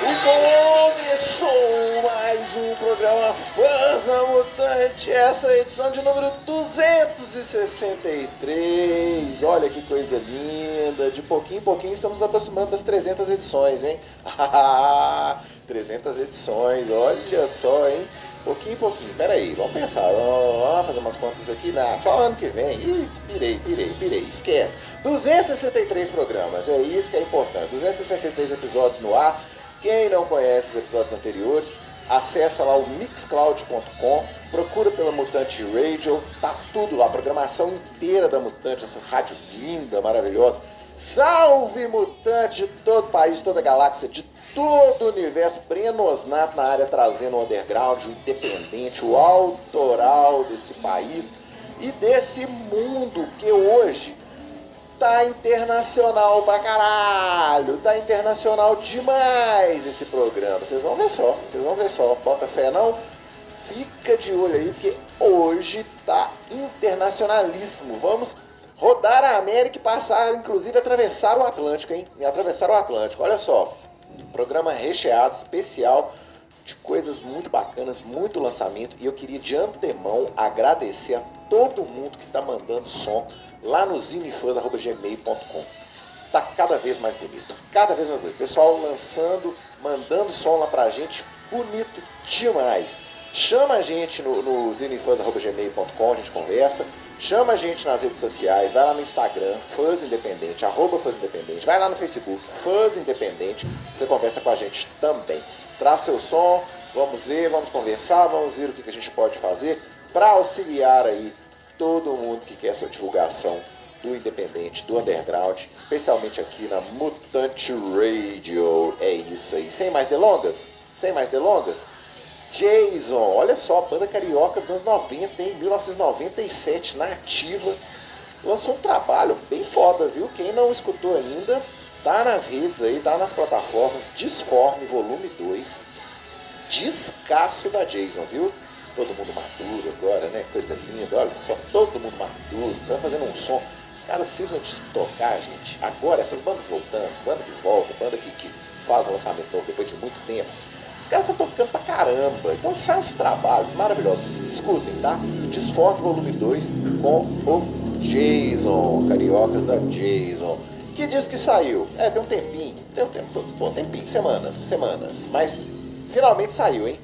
Começou mais um programa Fãs da Mutante, essa é a edição de número 263. Olha que coisa linda, de pouquinho em pouquinho estamos aproximando das 300 edições, hein? 300 edições, olha só, hein? Pouquinho em pouquinho, peraí, vamos pensar, vamos fazer umas contas aqui, na, só ano que vem, ih, pirei, pirei, pirei, esquece. 263 programas, é isso que é importante, 263 episódios no ar, quem não conhece os episódios anteriores, acessa lá o mixcloud.com, procura pela Mutante Radio, tá tudo lá, a programação inteira da Mutante, essa rádio linda, maravilhosa. Salve Mutante de todo o país, toda a galáxia, de todo o universo, Breno Osnato na área trazendo o underground, o independente, o autoral desse país e desse mundo que hoje tá internacional pra caralho, tá internacional demais esse programa. Vocês vão ver só, vocês vão ver só. Bota fé não? Fica de olho aí, porque hoje tá internacionalíssimo. Vamos rodar a América e passar, inclusive, atravessar o Atlântico, hein? Atravessar o Atlântico. Olha só, programa recheado, especial, de coisas muito bacanas, muito lançamento. E eu queria de antemão agradecer a todo mundo que está mandando som lá no zinefãs.gmail.com. Tá cada vez mais bonito, cada vez mais bonito. Pessoal lançando, mandando som lá pra gente, bonito demais. Chama a gente no, no a gente conversa. Chama a gente nas redes sociais, vai lá no Instagram, Fãs Independente, arroba Independente, vai lá no Facebook, Fãs Independente, você conversa com a gente também. Traz seu som, vamos ver, vamos conversar, vamos ver o que a gente pode fazer para auxiliar aí todo mundo que quer sua divulgação do independente, do underground, especialmente aqui na Mutante Radio. É isso aí. Sem mais delongas, sem mais delongas, Jason, olha só, banda carioca dos anos 90, em 1997, na ativa, lançou um trabalho bem foda, viu? Quem não escutou ainda, tá nas redes aí, tá nas plataformas, Disforme Volume 2, descasso da Jason, viu? Todo mundo maduro agora, né? Coisa linda, olha só, todo mundo maduro, tá fazendo um som. Os caras cismam de tocar, gente. Agora, essas bandas voltando, banda que volta, banda que, que faz o lançamento depois de muito tempo os caras estão tocando pra caramba. Então saem os trabalhos maravilhosos. Escutem, tá? Desfoque volume 2 com o Jason, Cariocas da Jason. Que diz que saiu? É, tem um tempinho. Tem um tempo, bom tempinho, semanas, semanas. Mas finalmente saiu, hein?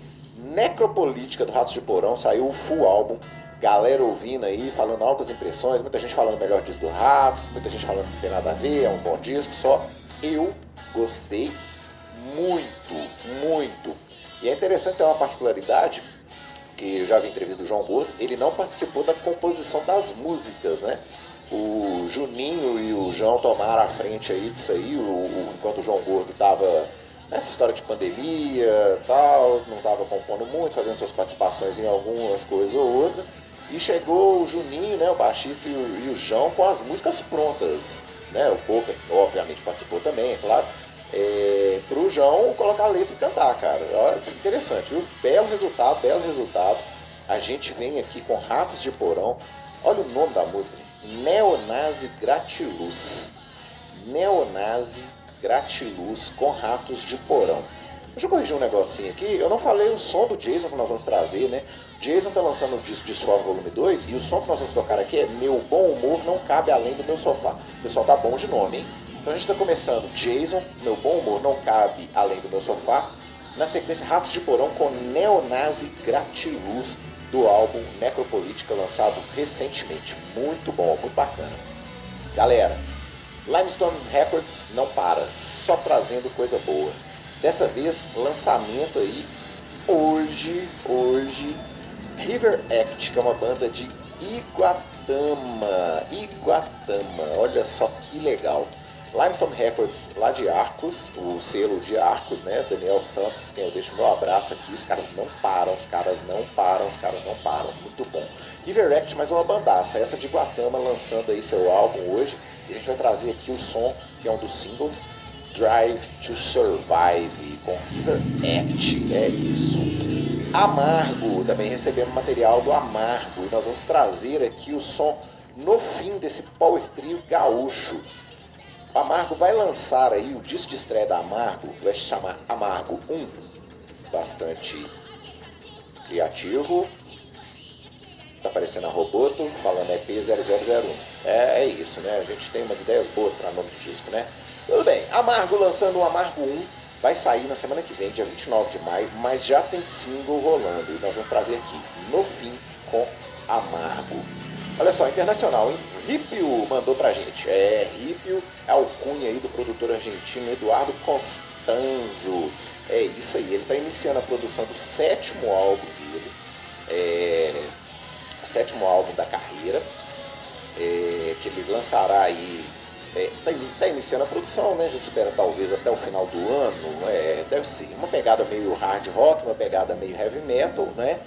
Necropolítica do Ratos de Porão saiu o full álbum. Galera ouvindo aí, falando altas impressões, muita gente falando melhor disco do Ratos, muita gente falando que não tem nada a ver, é um bom disco, só eu gostei muito, muito. E é interessante ter uma particularidade que eu já vi em entrevista do João Gordo, ele não participou da composição das músicas, né? O Juninho e o João tomaram a frente aí disso aí, o, o, enquanto o João Gordo estava nessa história de pandemia tal, não estava compondo muito, fazendo suas participações em algumas coisas ou outras. E chegou o Juninho, né, o baixista, e o, e o João com as músicas prontas. Né? O Boca, obviamente, participou também, é claro é, pro João colocar a letra e cantar, cara. Olha, interessante, viu? Belo resultado, belo resultado. A gente vem aqui com Ratos de Porão. Olha o nome da música. Neonazi Gratiluz. Neonazi Gratiluz com Ratos de Porão. Deixa eu corrigir um negocinho aqui. Eu não falei o som do Jason que nós vamos trazer, né? Jason tá lançando o disco Disforme Volume 2 e o som que nós vamos tocar aqui é Meu Bom Humor Não Cabe Além do Meu Sofá. O pessoal tá bom de nome, hein? Então a gente está começando Jason, Meu Bom Humor Não Cabe Além do Meu Sofá. Na sequência, Ratos de Porão com Neonazi Gratiluz do álbum Necropolítica, lançado recentemente. Muito bom, muito bacana. Galera, Limestone Records não para, só trazendo coisa boa. Dessa vez, lançamento aí, hoje, hoje, River Act, que é uma banda de Iguatama. Iguatama, olha só que legal. Limestone Records lá de Arcos, o selo de Arcos, né? Daniel Santos, quem eu deixo meu abraço aqui. Os caras não param, os caras não param, os caras não param. Muito bom. Giverect, mais uma bandaça. Essa de Guatama lançando aí seu álbum hoje. E a gente vai trazer aqui o som, que é um dos singles, Drive to Survive, com Giver Eft. É isso. Amargo, também recebemos material do Amargo. E nós vamos trazer aqui o som no fim desse Power Trio gaúcho. Amargo vai lançar aí o disco de estreia da Amargo, vai se chamar Amargo 1. Bastante criativo. Tá aparecendo a Roboto falando EP0001. É, é isso, né? A gente tem umas ideias boas para nome de disco, né? Tudo bem. Amargo lançando o Amargo 1. Vai sair na semana que vem, dia 29 de maio, mas já tem single rolando. E nós vamos trazer aqui, no fim, com Amargo. Olha só, internacional, hein? Ripio mandou pra gente. É, Ripio é a alcunha aí do produtor argentino Eduardo Constanzo. É isso aí, ele está iniciando a produção do sétimo álbum dele. É, o sétimo álbum da carreira. É, que ele lançará aí. É, tá iniciando a produção, né? A gente espera talvez até o final do ano. É, deve ser uma pegada meio hard rock, uma pegada meio heavy metal, né?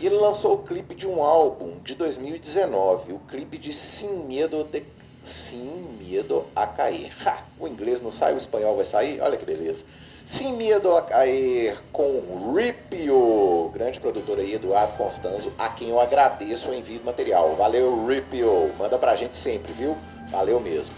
E ele lançou o clipe de um álbum de 2019, o clipe de Sim Medo de Sim Medo a Cair. Ha, o inglês não sai, o espanhol vai sair? Olha que beleza. Sim Medo a Cair com Ripio, grande produtor aí, Eduardo Constanzo, a quem eu agradeço o envio do material. Valeu, Ripio. Manda pra gente sempre, viu? Valeu mesmo.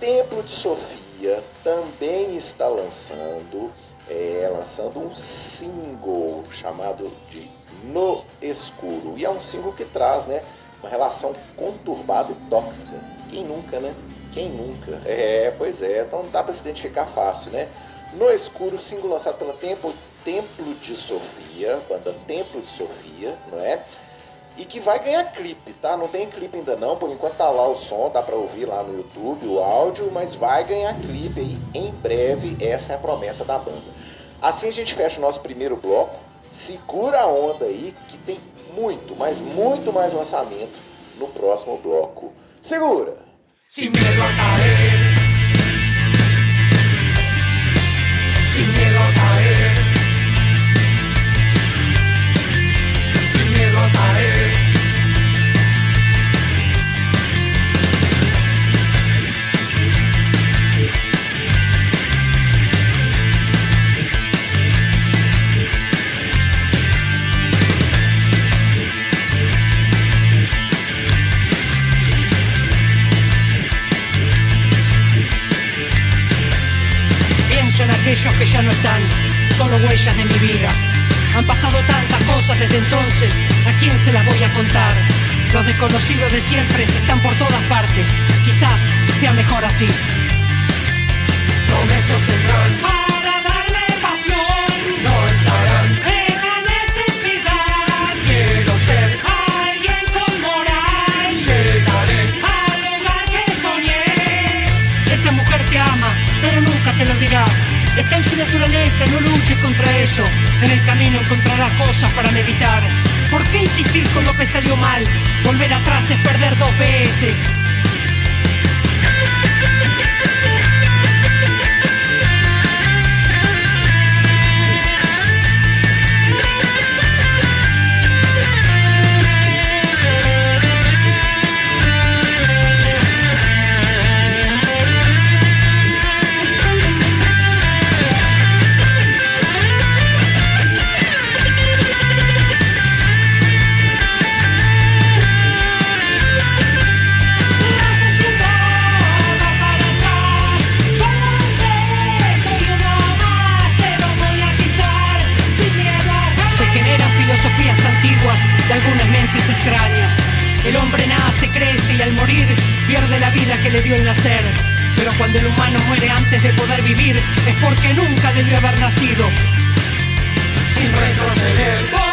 Templo de Sofia também está lançando, é, lançando um single chamado de no escuro. E é um single que traz, né, uma relação conturbada e tóxica. Quem nunca, né? Quem nunca? É, pois é, então dá para se identificar fácil, né? No escuro, single lançado pela Templo, Templo de Sofia, banda Templo de Sofia, não é? E que vai ganhar clipe, tá? Não tem clipe ainda não, por enquanto tá lá o som, dá para ouvir lá no YouTube o áudio, mas vai ganhar clipe aí em breve, essa é a promessa da banda. Assim a gente fecha o nosso primeiro bloco, segura a onda aí que tem muito, mas muito mais lançamento no próximo bloco. Segura! A desconocidos de siempre están por todas partes, quizás sea mejor así. Promesas tendrán para darme pasión, no estarán en la necesidad. Quiero ser alguien con moral, llegaré al lugar que soñé. Esa mujer te ama, pero nunca te lo dirá. Está en su naturaleza, no luches contra eso. En el camino encontrarás cosas para meditar. ¿Por qué insistir con lo que salió mal? Volver atrás es perder dos veces. Pierde la vida que le dio el nacer. Pero cuando el humano muere antes de poder vivir es porque nunca debió haber nacido. Sin retroceder.